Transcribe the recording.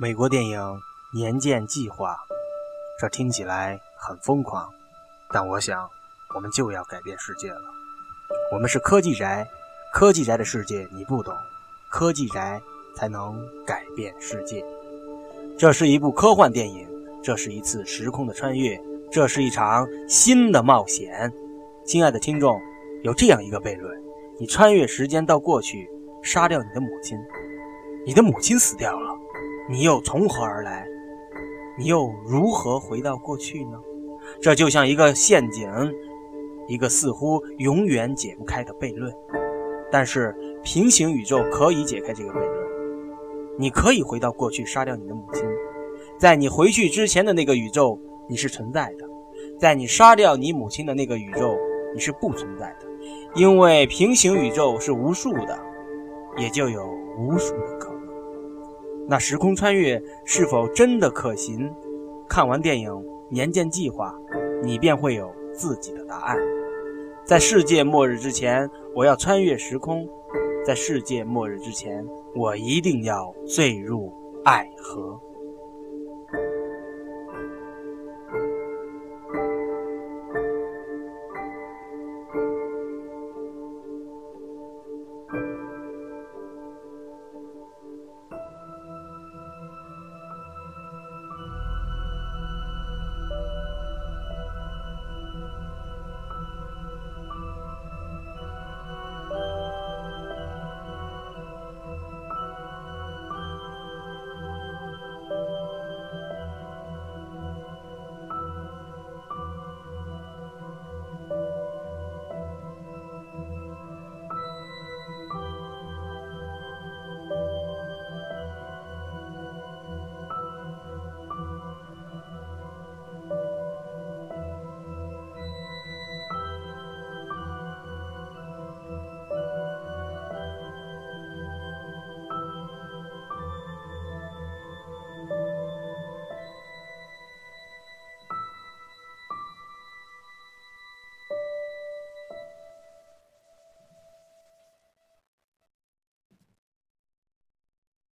美国电影《年鉴计划》，这听起来很疯狂，但我想，我们就要改变世界了。我们是科技宅，科技宅的世界你不懂，科技宅才能改变世界。这是一部科幻电影，这是一次时空的穿越，这是一场新的冒险。亲爱的听众，有这样一个悖论：你穿越时间到过去，杀掉你的母亲，你的母亲死掉了。你又从何而来？你又如何回到过去呢？这就像一个陷阱，一个似乎永远解不开的悖论。但是平行宇宙可以解开这个悖论。你可以回到过去杀掉你的母亲，在你回去之前的那个宇宙你是存在的，在你杀掉你母亲的那个宇宙你是不存在的，因为平行宇宙是无数的，也就有无数的可能。那时空穿越是否真的可行？看完电影《年鉴计划》，你便会有自己的答案。在世界末日之前，我要穿越时空；在世界末日之前，我一定要坠入爱河。